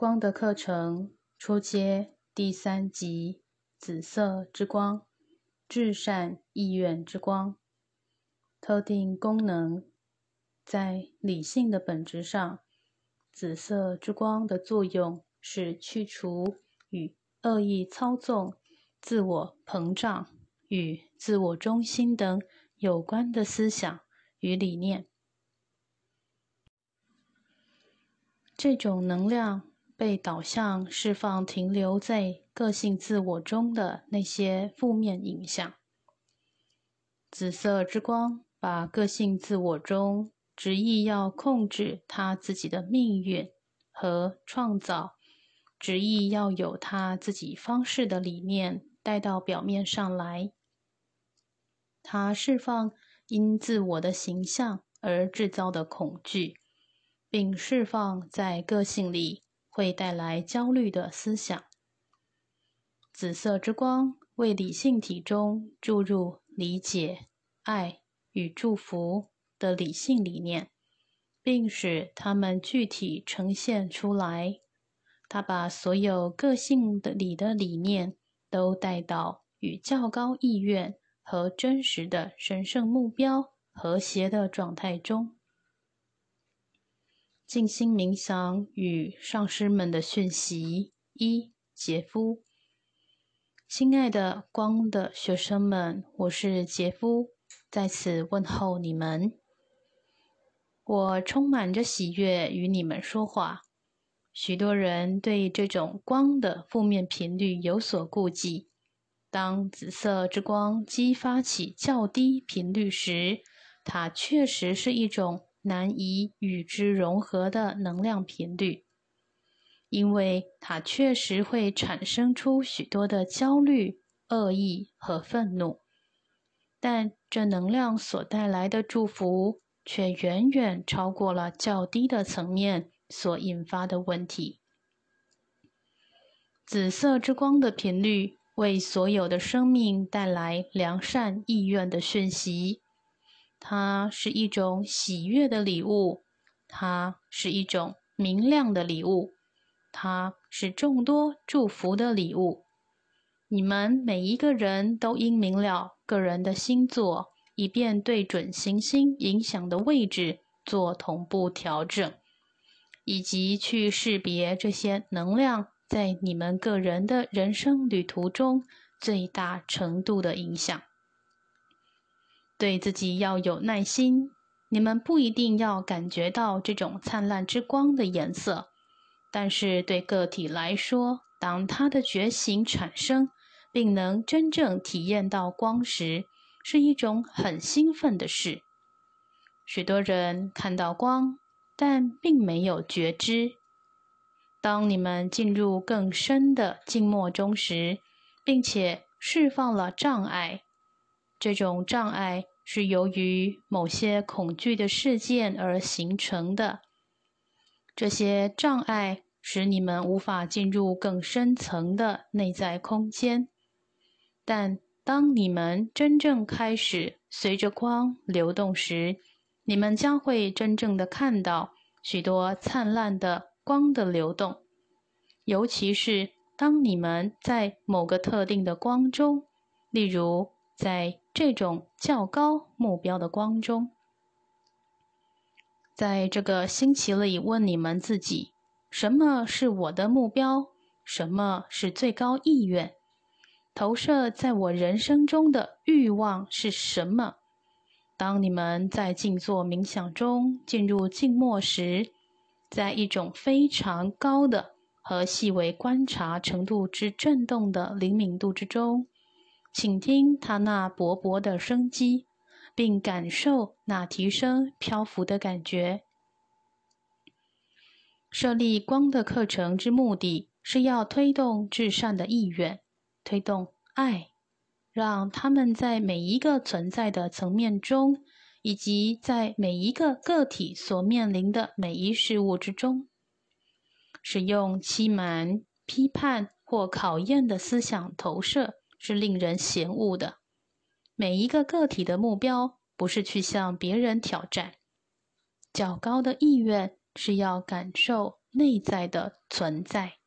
光的课程初阶第三集：紫色之光，至善意愿之光。特定功能在理性的本质上，紫色之光的作用是去除与恶意操纵、自我膨胀与自我中心等有关的思想与理念。这种能量。被导向释放停留在个性自我中的那些负面影响。紫色之光把个性自我中执意要控制他自己的命运和创造，执意要有他自己方式的理念带到表面上来。他释放因自我的形象而制造的恐惧，并释放在个性里。会带来焦虑的思想。紫色之光为理性体中注入理解、爱与祝福的理性理念，并使它们具体呈现出来。它把所有个性的里的理念都带到与较高意愿和真实的神圣目标和谐的状态中。静心冥想与上师们的讯息：一、杰夫，亲爱的光的学生们，我是杰夫，在此问候你们。我充满着喜悦与你们说话。许多人对这种光的负面频率有所顾忌。当紫色之光激发起较低频率时，它确实是一种。难以与之融合的能量频率，因为它确实会产生出许多的焦虑、恶意和愤怒，但这能量所带来的祝福却远远超过了较低的层面所引发的问题。紫色之光的频率为所有的生命带来良善意愿的讯息。它是一种喜悦的礼物，它是一种明亮的礼物，它是众多祝福的礼物。你们每一个人都应明了个人的星座，以便对准行星影响的位置做同步调整，以及去识别这些能量在你们个人的人生旅途中最大程度的影响。对自己要有耐心。你们不一定要感觉到这种灿烂之光的颜色，但是对个体来说，当他的觉醒产生，并能真正体验到光时，是一种很兴奋的事。许多人看到光，但并没有觉知。当你们进入更深的静默中时，并且释放了障碍，这种障碍。是由于某些恐惧的事件而形成的。这些障碍使你们无法进入更深层的内在空间。但当你们真正开始随着光流动时，你们将会真正的看到许多灿烂的光的流动。尤其是当你们在某个特定的光中，例如。在这种较高目标的光中，在这个星期里问你们自己：什么是我的目标？什么是最高意愿？投射在我人生中的欲望是什么？当你们在静坐冥想中进入静默时，在一种非常高的和细微观察程度之震动的灵敏度之中。请听他那勃勃的生机，并感受那提升漂浮的感觉。设立光的课程之目的是要推动至善的意愿，推动爱，让他们在每一个存在的层面中，以及在每一个个体所面临的每一事物之中，使用欺瞒、批判或考验的思想投射。是令人嫌恶的。每一个个体的目标不是去向别人挑战。较高的意愿是要感受内在的存在，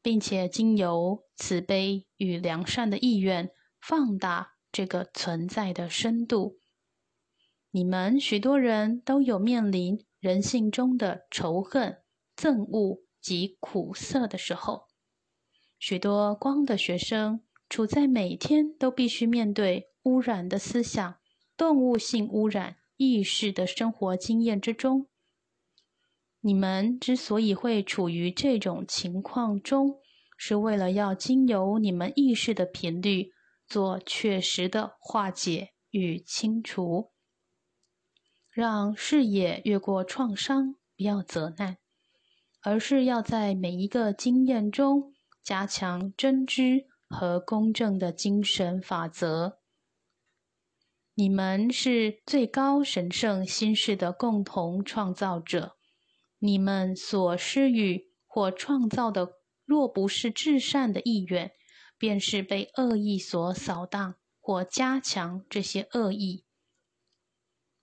并且经由慈悲与良善的意愿，放大这个存在的深度。你们许多人都有面临人性中的仇恨、憎恶及苦涩的时候。许多光的学生处在每天都必须面对污染的思想、动物性污染意识的生活经验之中。你们之所以会处于这种情况中，是为了要经由你们意识的频率做确实的化解与清除。让视野越过创伤，不要责难，而是要在每一个经验中加强真知和公正的精神法则。你们是最高神圣心事的共同创造者，你们所施予或创造的，若不是至善的意愿，便是被恶意所扫荡或加强这些恶意。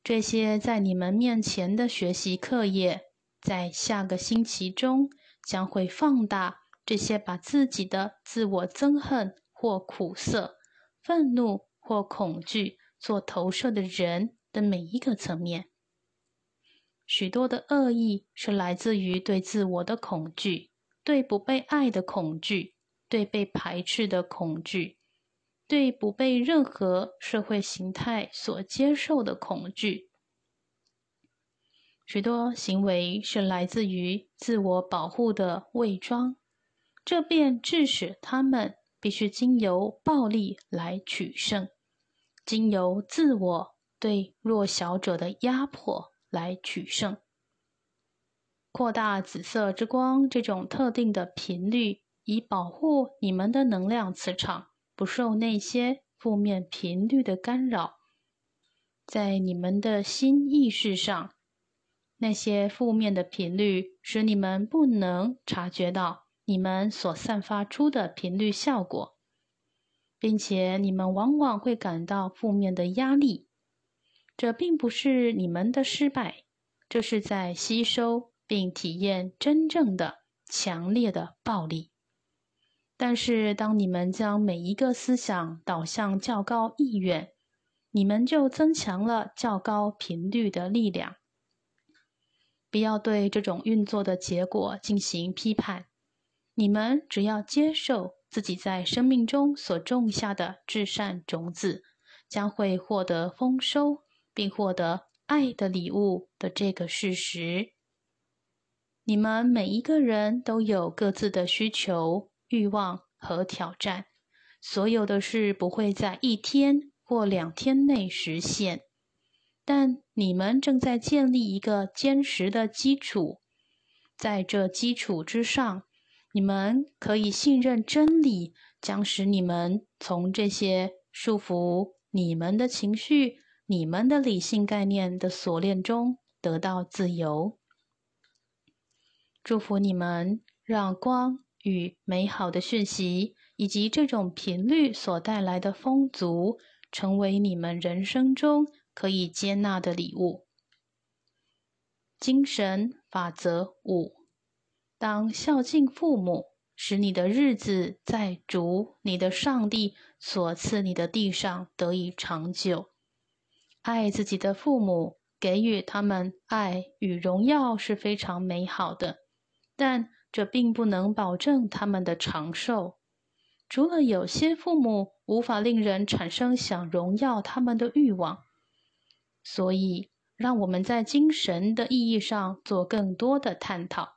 这些在你们面前的学习课业，在下个星期中将会放大这些把自己的自我憎恨或苦涩、愤怒或恐惧做投射的人的每一个层面。许多的恶意是来自于对自我的恐惧、对不被爱的恐惧、对被排斥的恐惧。对不被任何社会形态所接受的恐惧，许多行为是来自于自我保护的伪装，这便致使他们必须经由暴力来取胜，经由自我对弱小者的压迫来取胜。扩大紫色之光这种特定的频率，以保护你们的能量磁场。不受那些负面频率的干扰，在你们的新意识上，那些负面的频率使你们不能察觉到你们所散发出的频率效果，并且你们往往会感到负面的压力。这并不是你们的失败，这是在吸收并体验真正的强烈的暴力。但是，当你们将每一个思想导向较高意愿，你们就增强了较高频率的力量。不要对这种运作的结果进行批判，你们只要接受自己在生命中所种下的至善种子将会获得丰收，并获得爱的礼物的这个事实。你们每一个人都有各自的需求。欲望和挑战，所有的事不会在一天或两天内实现，但你们正在建立一个坚实的基础，在这基础之上，你们可以信任真理，将使你们从这些束缚你们的情绪、你们的理性概念的锁链中得到自由。祝福你们，让光。与美好的讯息，以及这种频率所带来的丰足，成为你们人生中可以接纳的礼物。精神法则五：当孝敬父母，使你的日子在主你的上帝所赐你的地上得以长久。爱自己的父母，给予他们爱与荣耀是非常美好的，但。这并不能保证他们的长寿。除了有些父母无法令人产生想荣耀他们的欲望，所以让我们在精神的意义上做更多的探讨。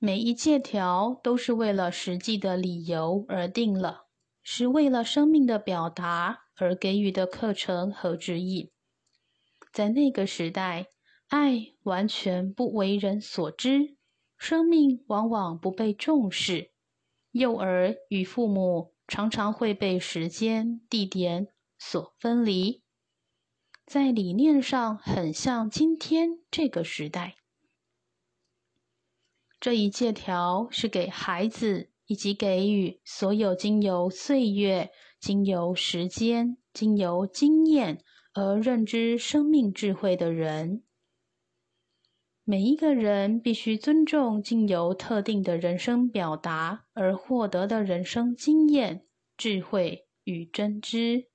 每一借条都是为了实际的理由而定了，是为了生命的表达而给予的课程和指引。在那个时代。爱完全不为人所知，生命往往不被重视，幼儿与父母常常会被时间、地点所分离，在理念上很像今天这个时代。这一借条是给孩子以及给予所有经由岁月、经由时间、经由经验而认知生命智慧的人。每一个人必须尊重经由特定的人生表达而获得的人生经验、智慧与真知。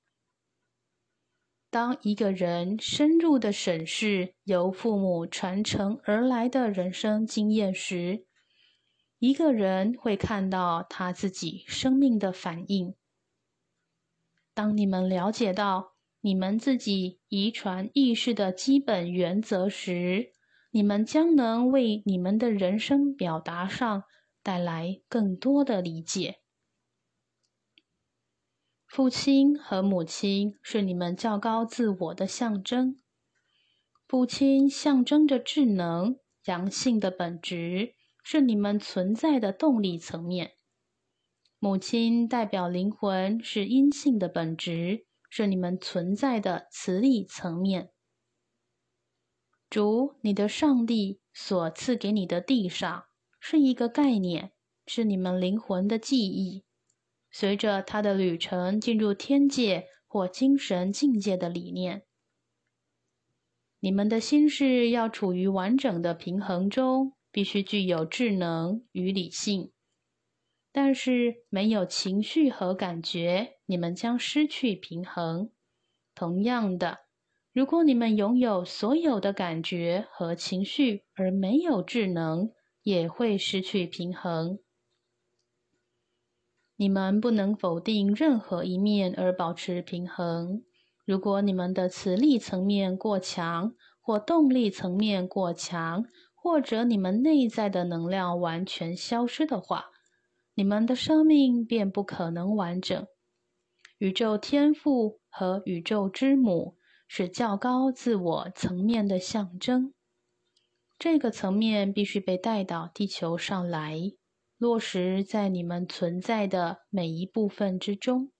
当一个人深入的审视由父母传承而来的人生经验时，一个人会看到他自己生命的反应。当你们了解到你们自己遗传意识的基本原则时，你们将能为你们的人生表达上带来更多的理解。父亲和母亲是你们较高自我的象征。父亲象征着智能、阳性的本质，是你们存在的动力层面；母亲代表灵魂，是阴性的本质，是你们存在的磁力层面。主，你的上帝所赐给你的地上，是一个概念，是你们灵魂的记忆。随着他的旅程进入天界或精神境界的理念，你们的心事要处于完整的平衡中，必须具有智能与理性。但是没有情绪和感觉，你们将失去平衡。同样的，如果你们拥有所有的感觉和情绪而没有智能，也会失去平衡。你们不能否定任何一面而保持平衡。如果你们的磁力层面过强，或动力层面过强，或者你们内在的能量完全消失的话，你们的生命便不可能完整。宇宙天赋和宇宙之母是较高自我层面的象征，这个层面必须被带到地球上来。落实在你们存在的每一部分之中。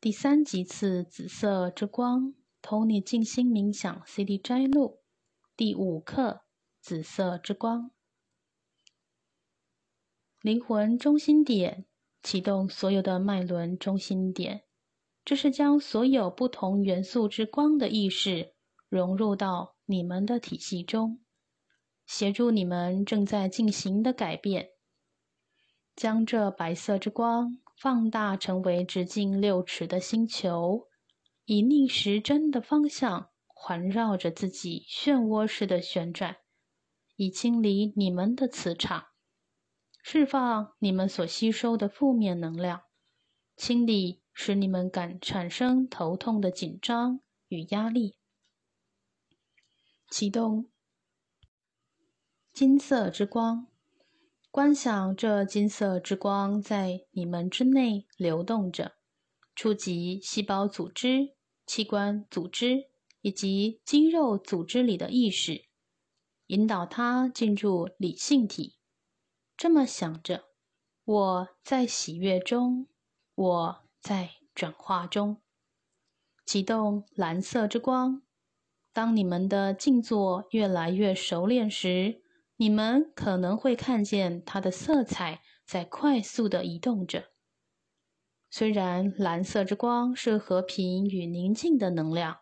第三级次紫色之光，Tony 静心冥想 CD 摘录。第五课紫色之光，灵魂中心点启动所有的脉轮中心点，这是将所有不同元素之光的意识融入到你们的体系中。协助你们正在进行的改变，将这白色之光放大成为直径六尺的星球，以逆时针的方向环绕着自己漩涡式的旋转，以清理你们的磁场，释放你们所吸收的负面能量，清理使你们感产生头痛的紧张与压力，启动。金色之光，观想这金色之光在你们之内流动着，触及细胞组织、器官组织以及肌肉组织里的意识，引导它进入理性体。这么想着，我在喜悦中，我在转化中。启动蓝色之光，当你们的静坐越来越熟练时。你们可能会看见它的色彩在快速的移动着。虽然蓝色之光是和平与宁静的能量，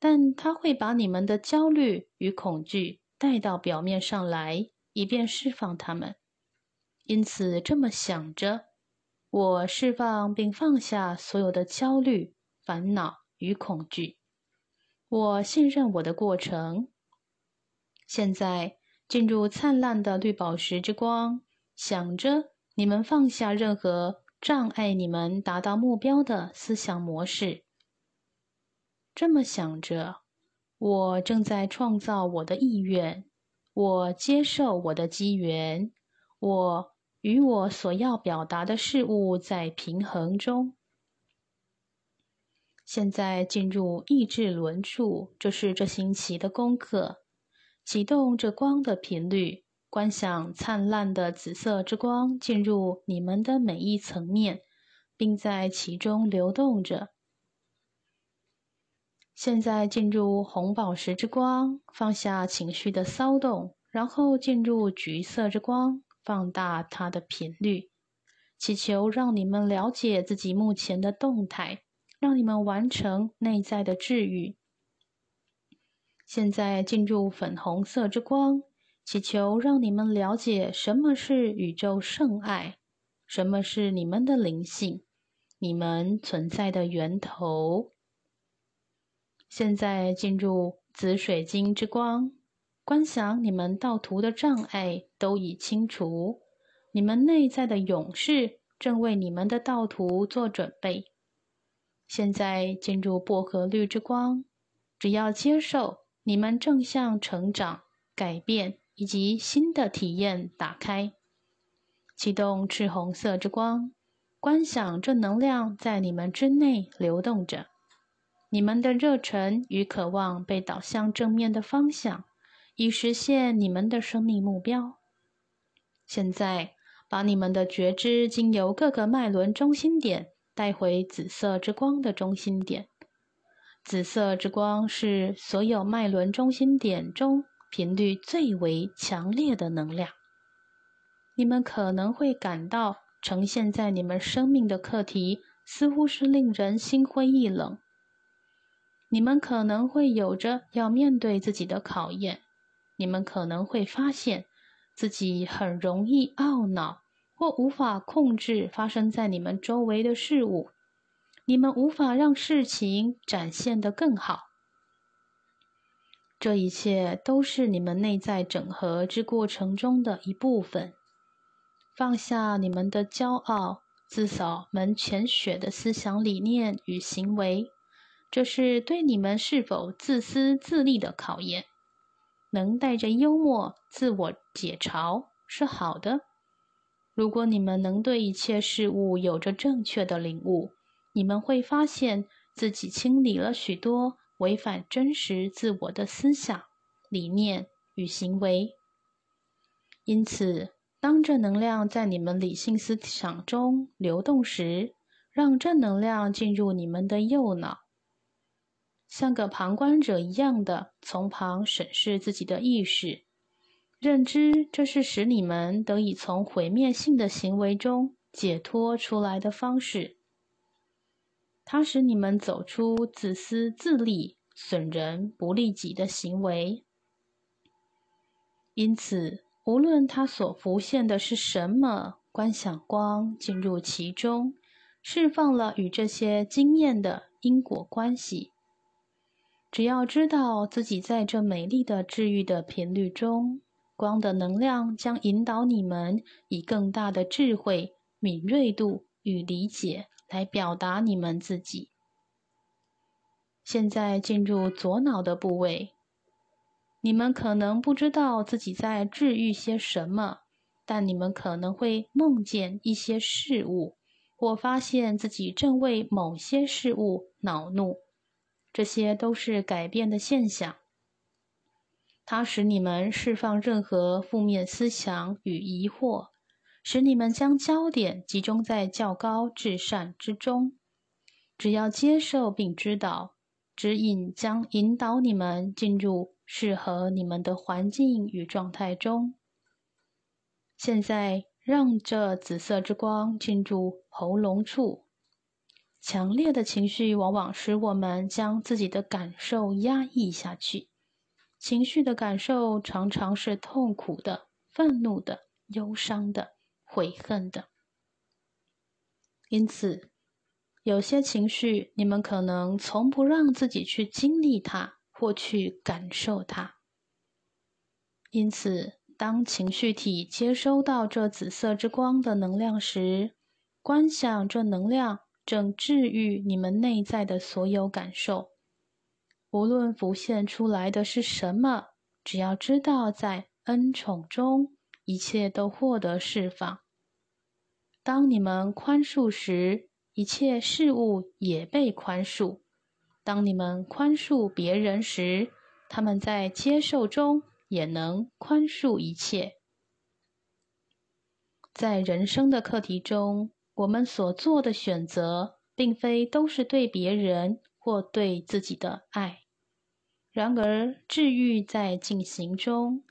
但它会把你们的焦虑与恐惧带到表面上来，以便释放它们。因此，这么想着，我释放并放下所有的焦虑、烦恼与恐惧。我信任我的过程。现在。进入灿烂的绿宝石之光，想着你们放下任何障碍你们达到目标的思想模式。这么想着，我正在创造我的意愿，我接受我的机缘，我与我所要表达的事物在平衡中。现在进入意志轮处，这是这星期的功课。启动这光的频率，观想灿烂的紫色之光进入你们的每一层面，并在其中流动着。现在进入红宝石之光，放下情绪的骚动，然后进入橘色之光，放大它的频率，祈求让你们了解自己目前的动态，让你们完成内在的治愈。现在进入粉红色之光，祈求让你们了解什么是宇宙圣爱，什么是你们的灵性，你们存在的源头。现在进入紫水晶之光，观想你们道途的障碍都已清除，你们内在的勇士正为你们的道途做准备。现在进入薄荷绿之光，只要接受。你们正向成长、改变以及新的体验打开，启动赤红色之光，观想这能量在你们之内流动着。你们的热忱与渴望被导向正面的方向，以实现你们的生命目标。现在，把你们的觉知经由各个脉轮中心点带回紫色之光的中心点。紫色之光是所有脉轮中心点中频率最为强烈的能量。你们可能会感到呈现在你们生命的课题似乎是令人心灰意冷。你们可能会有着要面对自己的考验。你们可能会发现自己很容易懊恼或无法控制发生在你们周围的事物。你们无法让事情展现得更好，这一切都是你们内在整合之过程中的一部分。放下你们的骄傲、自扫门前雪的思想理念与行为，这是对你们是否自私自利的考验。能带着幽默自我解嘲是好的。如果你们能对一切事物有着正确的领悟。你们会发现自己清理了许多违反真实自我的思想、理念与行为。因此，当正能量在你们理性思想中流动时，让正能量进入你们的右脑，像个旁观者一样的从旁审视自己的意识，认知这是使你们得以从毁灭性的行为中解脱出来的方式。它使你们走出自私自利、损人不利己的行为。因此，无论它所浮现的是什么，观想光进入其中，释放了与这些经验的因果关系。只要知道自己在这美丽的治愈的频率中，光的能量将引导你们以更大的智慧、敏锐度与理解。来表达你们自己。现在进入左脑的部位，你们可能不知道自己在治愈些什么，但你们可能会梦见一些事物，或发现自己正为某些事物恼怒。这些都是改变的现象。它使你们释放任何负面思想与疑惑。使你们将焦点集中在较高至善之中。只要接受并知道，指引将引导你们进入适合你们的环境与状态中。现在，让这紫色之光进入喉咙处。强烈的情绪往往使我们将自己的感受压抑下去。情绪的感受常常是痛苦的、愤怒的、忧伤的。悔恨的，因此，有些情绪你们可能从不让自己去经历它或去感受它。因此，当情绪体接收到这紫色之光的能量时，观想这能量正治愈你们内在的所有感受，无论浮现出来的是什么，只要知道在恩宠中。一切都获得释放。当你们宽恕时，一切事物也被宽恕。当你们宽恕别人时，他们在接受中也能宽恕一切。在人生的课题中，我们所做的选择，并非都是对别人或对自己的爱。然而，治愈在进行中，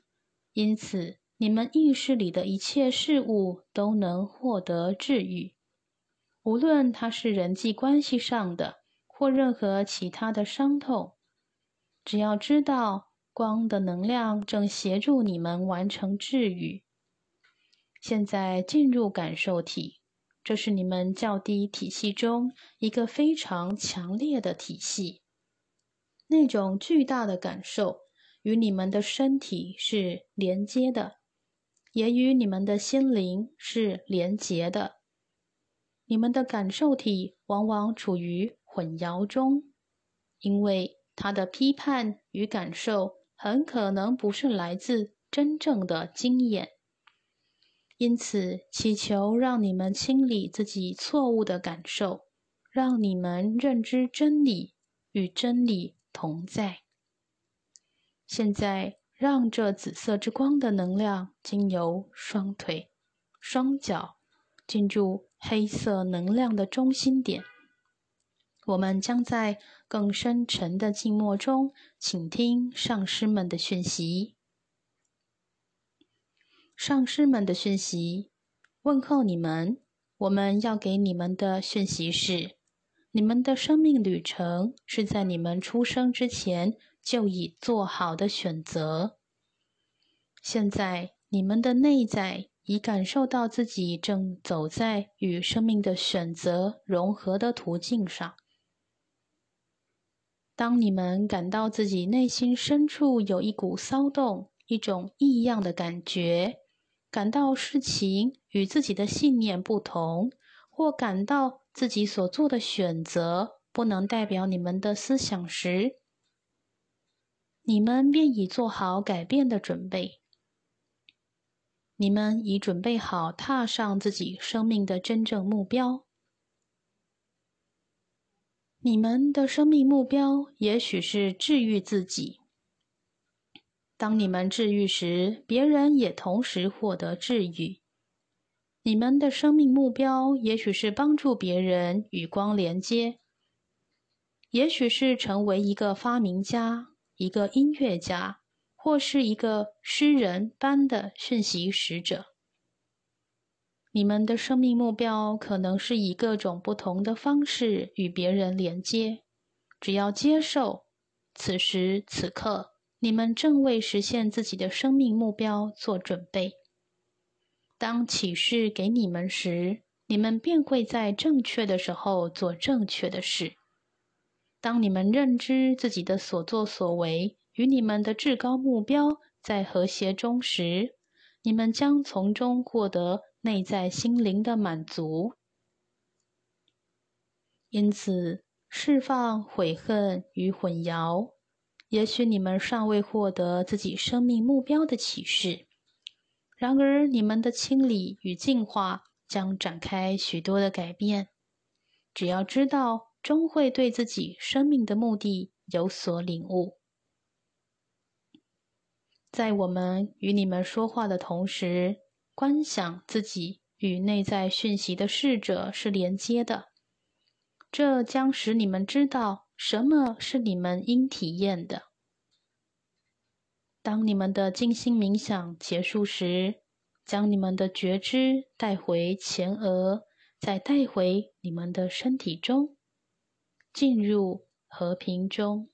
因此。你们意识里的一切事物都能获得治愈，无论它是人际关系上的或任何其他的伤痛。只要知道光的能量正协助你们完成治愈。现在进入感受体，这是你们较低体系中一个非常强烈的体系。那种巨大的感受与你们的身体是连接的，也与你们的心灵是连结的。你们的感受体往往处于混淆中，因为它的批判与感受很可能不是来自真正的经验。因此，祈求让你们清理自己错误的感受，让你们认知真理与真理。同在。现在，让这紫色之光的能量经由双腿、双脚进入黑色能量的中心点。我们将在更深沉的静默中倾听上师们的讯息。上师们的讯息，问候你们。我们要给你们的讯息是。你们的生命旅程是在你们出生之前就已做好的选择。现在，你们的内在已感受到自己正走在与生命的选择融合的途径上。当你们感到自己内心深处有一股骚动、一种异样的感觉，感到事情与自己的信念不同，或感到……自己所做的选择不能代表你们的思想时，你们便已做好改变的准备。你们已准备好踏上自己生命的真正目标。你们的生命目标也许是治愈自己。当你们治愈时，别人也同时获得治愈。你们的生命目标也许是帮助别人与光连接，也许是成为一个发明家、一个音乐家，或是一个诗人般的讯息使者。你们的生命目标可能是以各种不同的方式与别人连接。只要接受，此时此刻，你们正为实现自己的生命目标做准备。当启示给你们时，你们便会在正确的时候做正确的事。当你们认知自己的所作所为与你们的至高目标在和谐中时，你们将从中获得内在心灵的满足。因此，释放悔恨与混淆。也许你们尚未获得自己生命目标的启示。然而，你们的清理与净化将展开许多的改变。只要知道，终会对自己生命的目的有所领悟。在我们与你们说话的同时，观想自己与内在讯息的逝者是连接的。这将使你们知道什么是你们应体验的。当你们的静心冥想结束时，将你们的觉知带回前额，再带回你们的身体中，进入和平中。